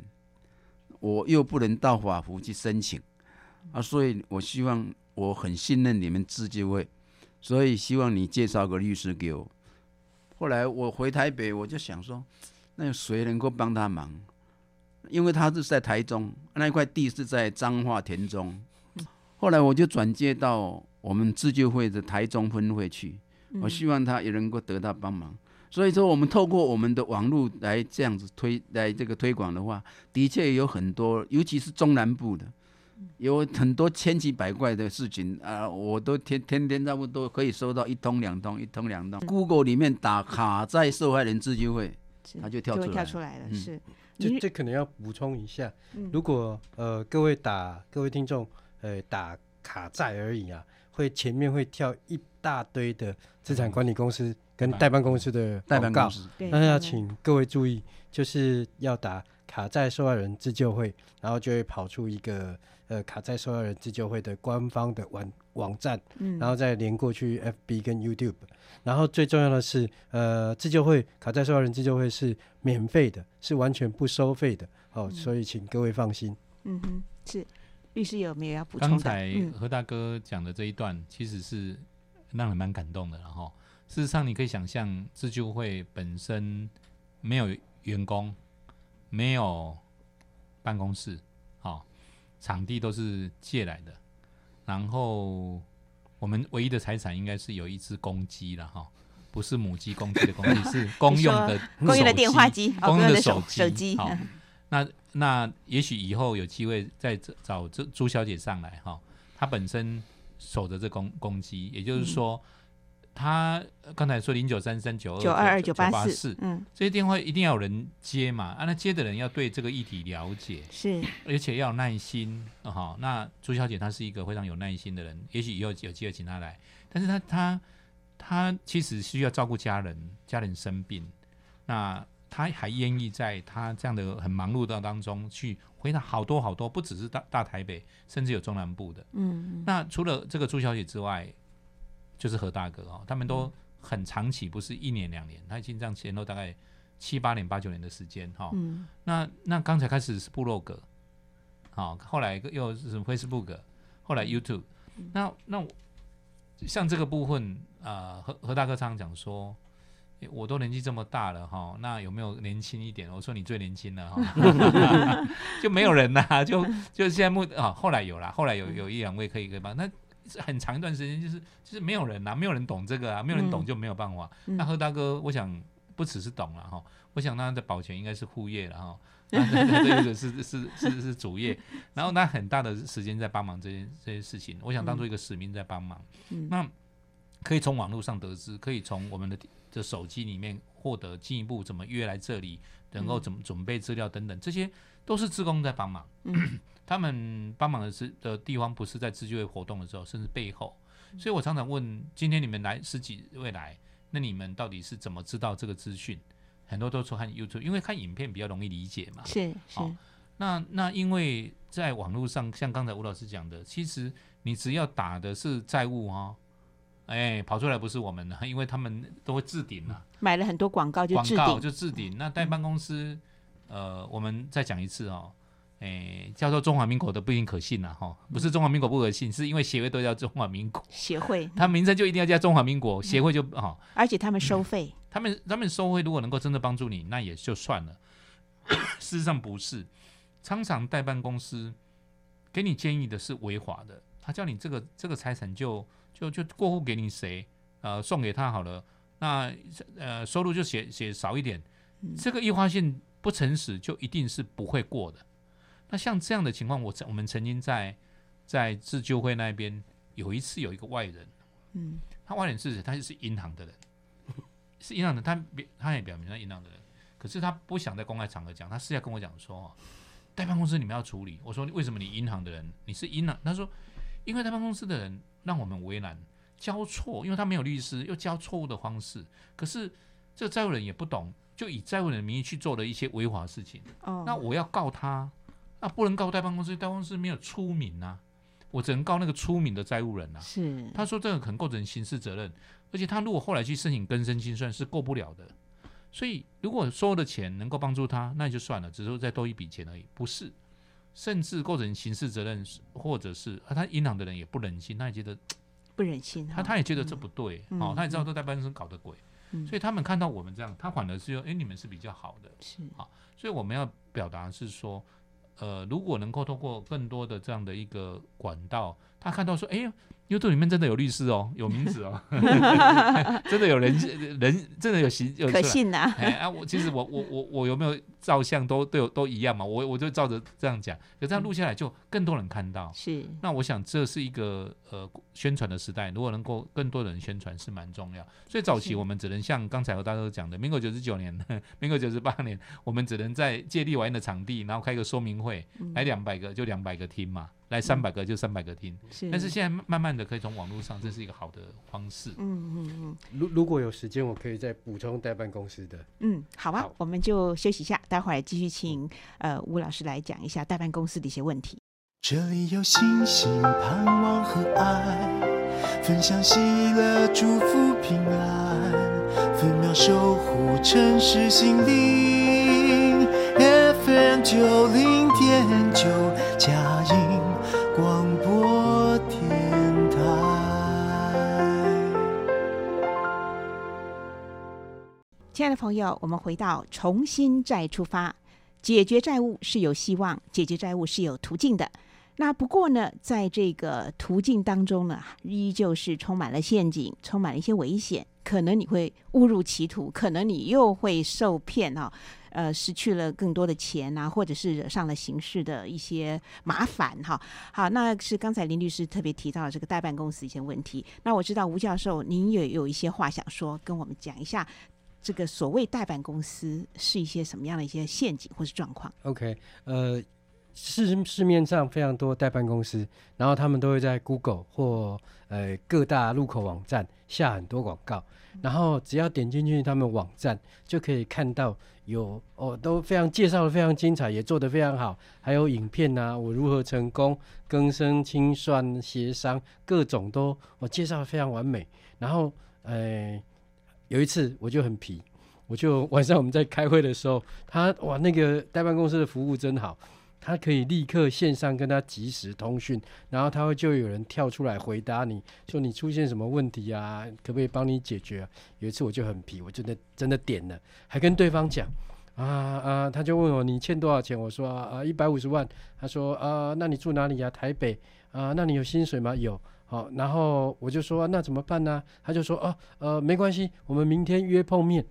我又不能到法服去申请啊，所以我希望我很信任你们自救会，所以希望你介绍个律师给我。后来我回台北，我就想说，那有谁能够帮他忙？因为他是在台中，那一块地是在彰化田中。后来我就转接到我们自救会的台中分会去，我希望他也能够得到帮忙。所以说，我们透过我们的网络来这样子推来这个推广的话，的确有很多，尤其是中南部的，有很多千奇百怪的事情啊，我都天天天差不多可以收到一通两通，一通两通。Google 里面打卡在受害人自救会，是他就跳出来了。跳出来了，嗯。是。这这可能要补充一下，嗯。如果呃各位打各位听众呃打卡债而已啊，会前面会跳一大堆的资产管理公司跟代办公司的代办公司，那要请各位注意，就是要打卡债受害人自救会，然后就会跑出一个呃卡在受害人自救会的官方的网网站，嗯然后再连过去 FB 跟 YouTube。然后最重要的是，呃，自救会卡在受害人自救会是免费的，是完全不收费的哦，所以请各位放心。嗯哼，是律师有没有要补充？刚才嗯何大哥讲的这一段，其实是让人蛮感动的。然后，事实上你可以想象，自救会本身没有员工，没有办公室，好、场地都是借来的。然后，我们唯一的财产应该是有一只公鸡了哈。不是母鸡公鸡的公鸡，是公用的公用的电话机哦公用的手机好，嗯那那也许以后有机会再找找这朱小姐上来哈，她本身守着这公公鸡，也就是说，她呃刚才说零九三三九二九二二九九八四四，，嗯，这些电话一定要有人接嘛，啊，那接的人要对这个议题了解，是。而且要有耐心啊哈、那朱小姐她是一个非常有耐心的人，也许以后有机会请她来，但是她她她其实需要照顾家人，家人生病，那她还愿意在她这样的很忙碌的当中去回答好多好多，不只是大大台北，甚至有中南部的。嗯，那除了这个朱小姐之外，就是何大哥哦，他们都很长期，不是一年两年，他已经这样前后大概七八年、八九年的时间哈。嗯。那那刚才开始是部落格，好、后来又是什么 Facebook，后来 YouTube，、那那我像这个部分啊、呃，何何大哥常常讲说，诶我都年纪这么大了哈，那有没有年轻一点？我说你最年轻了哈，就没有人啦，就就现在目啊，后来有啦，后来有有一两位可以可以帮，那是很长一段时间就是就是没有人啊，没有人懂这个啊，没有人懂嗯就没有办法。嗯那何大哥，我想不只是懂了哈，我想他的保全应该是副业了哈。那这个是是是是主业，然后他很大的时间在帮忙这些这些事情，我想当做一个使命在帮忙。嗯那可以从网络上得知，可以从我们的的手机里面获得进一步怎么约来这里，能够怎么准备资料等等，这些都是志工在帮忙。嗯 他们帮忙的是的地方不是在自救会活动的时候，甚至背后。所以我常常问，今天你们来十几位来，那你们到底是怎么知道这个资讯？很多都说看 YouTube，因为看影片比较容易理解嘛。是是好那那因为在网络上，像刚才吴老师讲的，其实你只要打的是债务哈、哎，跑出来不是我们的，因为他们都会置顶啊，买了很多广告就广告置顶，就置顶。那代办公司，呃，我们再讲一次哦，哎，叫做中华民国的不一定可信呐、哈、不是中华民国不可信，是因为协会都叫中华民国，协会，它名称就一定要叫中华民国，协会就哈、而且他们收费，他们他们收费如果能够真的帮助你，那也就算了。事实上不是，常常代办公司给你建议的是违法的，他叫你这个这个财产就就就过户给你谁，呃，送给他好了。那呃收入就写写少一点，这个一发现不诚实，就一定是不会过的。那像这样的情况，我曾我们曾经在在自救会那边有一次有一个外人，嗯，他外人是谁？他就是银行的人，是银行的，他表他也表明他银行的人，可是他不想在公开场合讲，他私下跟我讲说，哦代办公司你们要处理。我说为什么你银行的人你是银行？他说因为代办公司的人让我们为难，交错，因为他没有律师，又交错误的方式，可是这个债务人也不懂，就以债务人的名义去做了一些违法的事情。哦，那我要告他，那不能告代办公司，代办公司没有出名啊，我只能告那个出名的债务人啊。是他说这个可能构成刑事责任，而且他如果后来去申请更生清算是过不了的。所以如果收的钱能够帮助他，那也就算了，只是再多一笔钱而已，不是，甚至构成刑事责任，或者是啊，他银行的人也不忍心，他也觉得 不忍心哈，他他也觉得这不对，嗯哦，他也知道这代办公司搞的鬼，嗯所以他们看到我们这样，他反而是说，哎，你们是比较好的，是啊所以我们要表达是说，呃，如果能够通过更多的这样的一个管道，他看到说，哎呦，YouTube 里面真的有律师哦，有名字哦，真的有人人真的有行有可信呐，哎啊，我其实我我我我有没有照相都都有都一样嘛，我我就照着这样讲，可这样录下来就更多人看到。是那我想这是一个呃宣传的时代，如果能够更多人宣传是蛮重要。所以早期我们只能像刚才和大家都讲的，民国九十九年、民国九十八年，我们只能在借力玩的场地，然后开个说明会，嗯来两百个就两百个听嘛，来三百个就三百个听。是，但是现在慢慢的可以从网络上，这是一个好的方式。嗯嗯嗯如如果有时间，我可以再补充代办公司的。嗯，好啊好，我们就休息一下，待待会儿继续请呃吴老师来讲一下代办公司的一些问题。这里有星星、盼望和爱，分享喜乐、祝福、平安，分秒守护城市心灵。FM 九零点九，佳音亲爱的朋友，我们回到重新再出发，解决债务是有希望，解决债务是有途径的。那不过呢，在这个途径当中呢，依旧是充满了陷阱，充满了一些危险，可能你会误入歧途，可能你又会受骗啊、呃，失去了更多的钱啊，或者是惹上了刑事的一些麻烦哈、好，那是刚才林律师特别提到这个代办公司一些问题。那我知道吴教授您也有一些话想说，跟我们讲一下。这个所谓代办公司是一些什么样的一些陷阱或是状况？OK，呃，市市面上非常多代办公司，然后他们都会在 Google 或呃各大入口网站下很多广告，然后只要点进去他们网站，就可以看到有哦都非常介绍的非常精彩，也做得非常好，还有影片啊、我如何成功更生清算协商各种都我介绍的非常完美，然后呃有一次我就很皮。我就晚上我们在开会的时候，他哇那个代办公司的服务真好，他可以立刻线上跟他及时通讯，然后他会就有人跳出来回答你说你出现什么问题啊，可不可以帮你解决、有一次我就很皮，我真的真的点了，还跟对方讲啊啊，他就问我你欠多少钱？我说啊一百五十万，他说啊那你住哪里呀、台北啊，那你有薪水吗？有。好，然后我就说、那怎么办呢？他就说哦呃没关系，我们明天约碰面。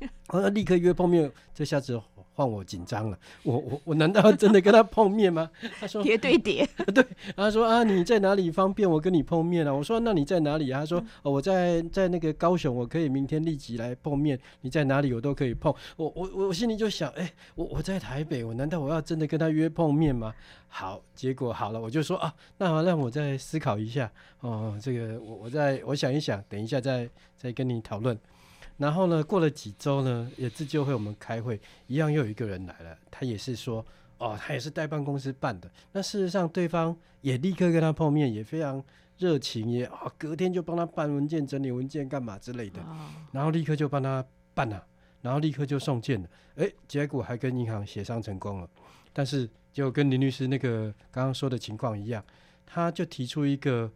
我要立刻约碰面，这下子换我紧张了。我我我难道要真的跟他碰面吗？他说叠对叠，对他说啊，你在哪里方便我跟你碰面啊？我说那你在哪里啊？他说、哦、我在在那个高雄，我可以明天立即来碰面。你在哪里我都可以碰。我我我心里就想，哎、我我在台北，我难道我要真的跟他约碰面吗？好，结果好了，我就说啊，那好让我再思考一下哦，这个我我再我想一想，等一下再再跟你讨论。然后呢，过了几周呢，也自救会我们开会，一样又有一个人来了，他也是说，哦，他也是代办公司办的。那事实上，对方也立刻跟他碰面，也非常热情，也啊、隔天就帮他办文件、整理文件干嘛之类的，哦，然后立刻就帮他办了，然后立刻就送件了。诶，结果还跟银行协商成功了，但是就跟林律师那个刚刚说的情况一样，他就提出一个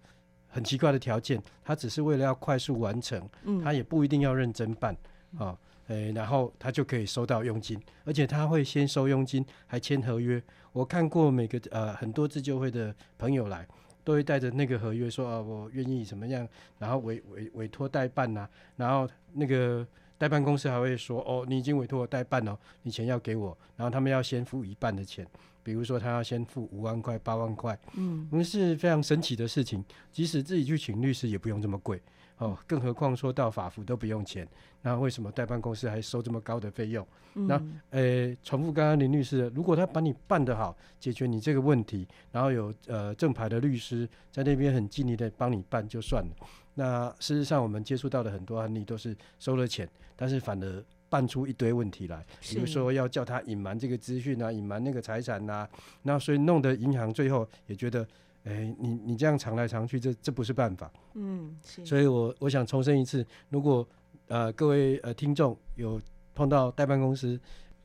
很奇怪的条件，他只是为了要快速完成。嗯，他也不一定要认真办啊，诶、然后他就可以收到佣金，而且他会先收佣金，还签合约。我看过每个呃很多自救会的朋友来，都会带着那个合约说啊，我愿意怎么样，然后委委委托代办呐、然后那个代办公司还会说哦，你已经委托我代办了，你钱要给我，然后他们要先付一半的钱，比如说他要先付五万块、八万块，嗯。我们是非常神奇的事情，即使自己去请律师也不用这么贵。哦，更何况说到法服都不用钱，那为什么代办公司还收这么高的费用？那嗯呃，重复刚刚林律师的，如果他把你办得好，解决你这个问题，然后有呃正牌的律师在那边很尽力的帮你办就算了。那事实上我们接触到的很多案例都是收了钱，但是反而办出一堆问题来，比如说要叫他隐瞒这个资讯啊，隐瞒那个财产呐、那所以弄得银行最后也觉得，哎，你你这样藏来藏去，这这不是办法。嗯，所以我我想重申一次，如果呃各位呃听众有碰到代办公司，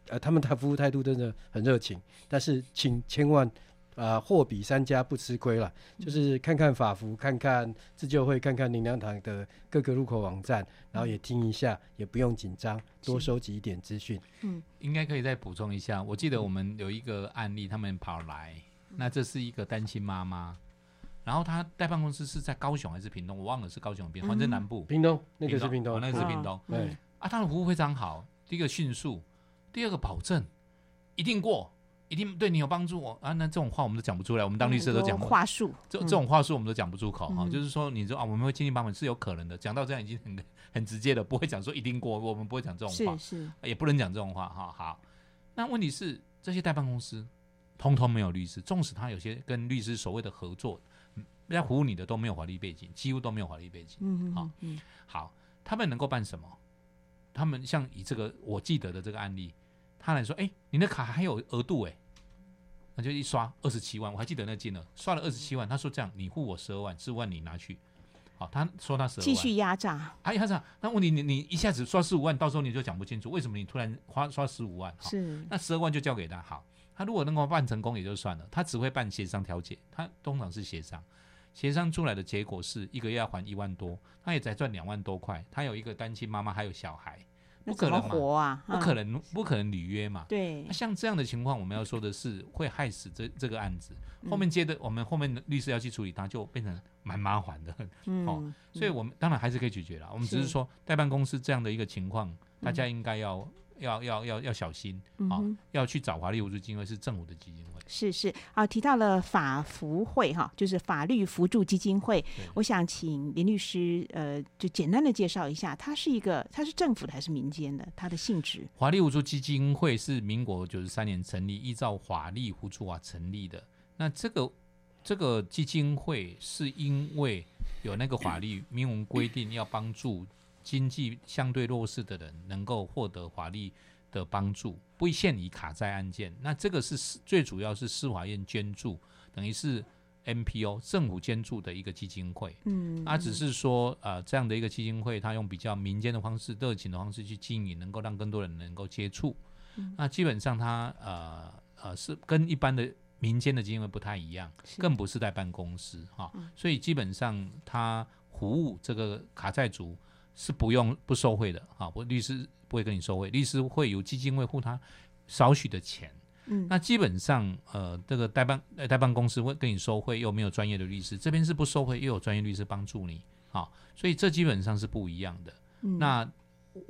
呃他们的服务态度真的很热情，但是请千万啊、呃货比三家不吃亏了，就是看看法服，看看自救会，看看林良堂的各个入口网站，然后也听一下，也不用紧张，多收集一点资讯。嗯应该可以再补充一下。我记得我们有一个案例，他们跑来，那这是一个单亲妈妈，然后她代办公司是在高雄还是屏东，我忘了是高雄边，反正南部。屏东那个是屏东，哦那个是嗯屏东。对，啊，他的服务非常好，第一个迅速，第二个保证一定过，一定对你有帮助哦。啊，那这种话我们都讲不出来，我们当律师都讲不很多话术，嗯这这种话术我们都讲不出口哈、嗯就是说你说啊，我们会尽力帮忙是有可能的，讲到这样已经很很直接了，不会讲说一定过，我们不会讲这种话是，是，也不能讲这种话哈。好，那问题是这些代办公司通通没有律师，纵使他有些跟律师所谓的合作，嗯要服务你的都没有法律背景，几乎都没有法律背景。嗯好好，他们能够办什么？他们像以这个我记得的这个案例，他来说，哎、你的卡还有额度哎、那就一刷二十七万，我还记得那金额，刷了二十七万。他说这样，你付我十二万，十五万你拿去。好，他说他十二万，继续压榨，哎呀，这样，那问题你你一下子刷十五万，到时候你就讲不清楚，为什么你突然花刷十五万？好，是那十二万就交给他。好，他如果能够办成功也就算了，他只会办协商调解，他通常是协商，协商出来的结果是一个月要还一万多，他也才赚两万多块，他有一个单亲妈妈，还有小孩，不可能嘛，活啊？不可能，不可能履约嘛。对，像这样的情况，我们要说的是会害死这这个案子，嗯后面接的我们后面的律师要去处理它，就变成蛮麻烦的。嗯哦，所以我们当然还是可以解决了。我们只是是说代办公司这样的一个情况，大家应该要要要要要小心啊要去找法律扶助基金会是政府的基金会。是是，好，提到了法扶会哈，就是法律扶助基金会。我想请林律师呃，就简单的介绍一下，它是一个，它是政府的还是民间的？它的性质？法律扶助基金会是民国九十三年成立，依照法律扶助法成立的。那这个这个基金会是因为有那个法律明文规定，要帮助经济相对弱势的人能够获得法律的帮助，不限于卡债案件。那这个是司最主要是司法院捐助，等于是 NPO 政府捐助的一个基金会。嗯，它只是说，呃，这样的一个基金会，它用比较民间的方式、热情的方式去经营，能够让更多人能够接触。那基本上它，呃呃是跟一般的民间的基金会不太一样，更不是在办公司哈、所以基本上它服务这个卡债族是不用不收费的啊，不律师不会跟你收费，律师会有基金会付他少许的钱。嗯那基本上，呃，这个代办呃代办公司会跟你收费，又没有专业的律师，这边是不收费，又有专业律师帮助你，啊、所以这基本上是不一样的。嗯那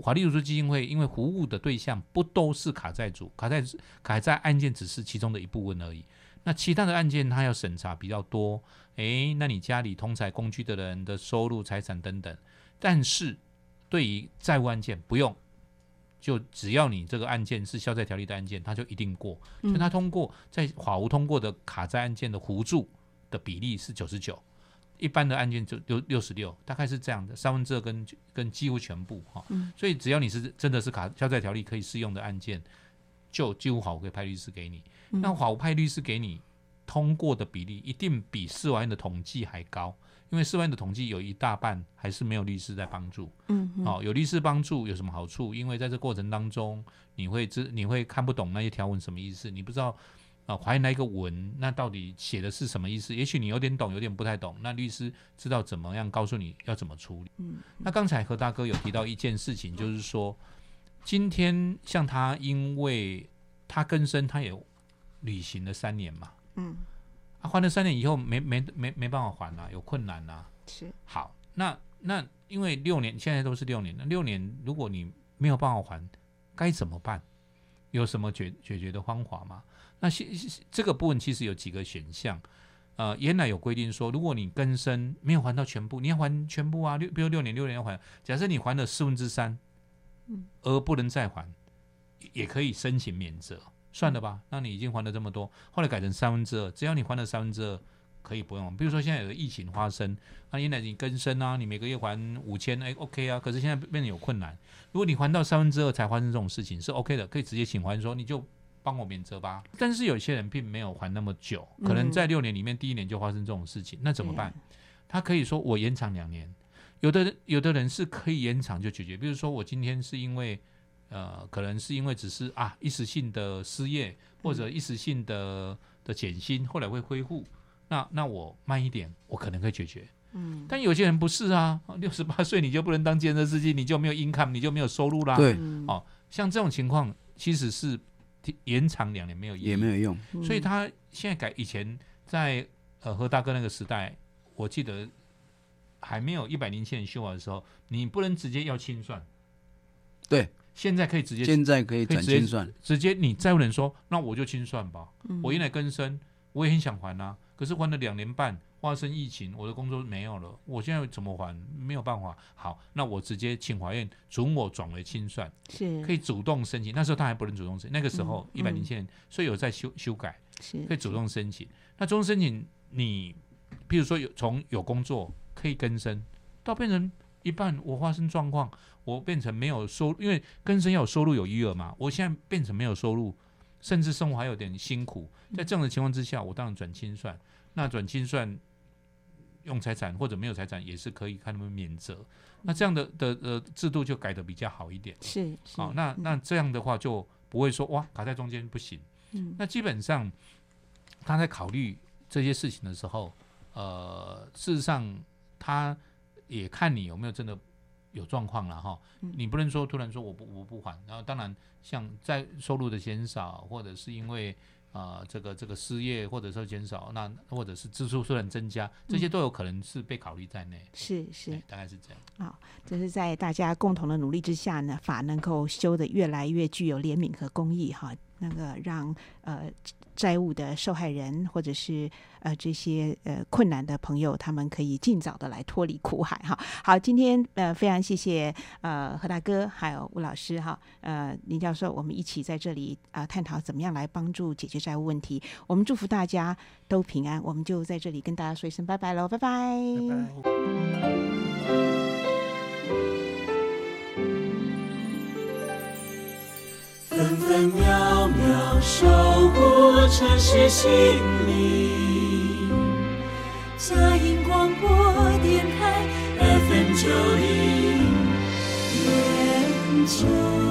法律扶助基金会因为服务的对象不都是卡债主，卡债卡债案件只是其中的一部分而已。那其他的案件他要审查比较多，诶，那你家里通财工具的人的收入、财产等等，但是对于债务案件不用，就只要你这个案件是消债条例的案件，它就一定过。所以它通过在法务通过的卡债案件的互助的比例是九十九，一般的案件就六六十六，大概是这样的，三分之二跟跟几乎全部哈。嗯所以只要你是真的是卡消债条例可以适用的案件，就几乎法务可以派律师给你。嗯那法务派律师给你通过的比例一定比司法院的统计还高，因为司法院的统计有一大半还是没有律师在帮助。嗯嗯哦，有律师帮助有什么好处？因为在这过程当中，你会知你会看不懂那些条文什么意思，你不知道啊，怀疑那一个文那到底写的是什么意思？也许你有点懂，有点不太懂，那律师知道怎么样告诉你要怎么处理。嗯，那刚才何大哥有提到一件事情，就是说，今天像他，因为他更生，他也履行了三年嘛，嗯啊，还了三年以后没没没没办法还啊，有困难啊。是好，那那因为六年现在都是六年，那六年如果你没有办法还，该怎么办？有什么解解决的方法吗？那现这个部分其实有几个选项。呃，原来有规定说，如果你更生没有还到全部，你要还全部啊，六比如六年六年要还。假设你还了四分之三，嗯，而不能再还，也可以申请免责，算了吧。那你已经还了这么多，后来改成三分之二，只要你还了三分之二，可以不用。比如说现在有个疫情发生，那原来你更生啊，你每个月还五千，哎，OK 啊。可是现在变得有困难，如果你还到三分之二才发生这种事情，是 OK 的，可以直接请还说你就帮我免责吧。但是有些人并没有还那么久，可能在六年里面第一年就发生这种事情，那怎么办？他可以说我延长两年。有的人有的人是可以延长就解决，比如说我今天是因为呃，可能是因为只是啊一时性的失业或者一时性的的减薪，后来会恢复，那那我慢一点，我可能可以解决。嗯，但有些人不是啊，六十八岁你就不能当建设司机，你就没有 income，你就没有收入啦。对，哦，像这种情况其实是延长两年没有也没有用。所以他现在改以前在呃何大哥那个时代，我记得还没有一百零七年修法的时候，你不能直接要清算。对，现在可以直接，现在可以转清算，直接你债务人说，那我就清算吧。嗯我原来更生，我也很想还啊，可是还了两年半，发生疫情，我的工作没有了，我现在怎么还？没有办法。好，那我直接请法院准我转为清算，是可以主动申请。那时候他还不能主动申请，那个时候一嗯百零七年，所以有在修修改。是可以主动申请。那主动申请，你譬如说有从有工作可以更生，到变成一半我发生状况，我变成没有收，因为根生要有收入有余额嘛，我现在变成没有收入，甚至生活还有点辛苦，在这样的情况之下，我当然转清算。那转清算用财产或者没有财产也是可以看他们免责。那这样的的呃制度就改的比较好一点。是是好，那那这样的话就不会说哇卡在中间不行。嗯那基本上他在考虑这些事情的时候，呃，事实上他也看你有没有真的有状况了哈。嗯你不能说突然说我不我不还，然后当然像在收入的减少，或者是因为啊、呃这个这个失业或者说减少，那或者是支出虽然增加，这些都有可能是被考虑在内。是是，大概是这样。好，这是在大家共同的努力之下呢，法能够修得越来越具有怜悯和公义哈，那个让呃债务的受害人或者是呃这些呃困难的朋友，他们可以尽早的来脱离苦海哈。好，今天呃非常谢谢呃何大哥还有吴老师哈，呃林教授，我们一起在这里啊、呃探讨怎么样来帮助解决债务问题。我们祝福大家都平安，我们就在这里跟大家说一声拜拜喽，拜拜拜拜。分分秒秒守护城市心灵。佳音广播电台 FM 九零，研究。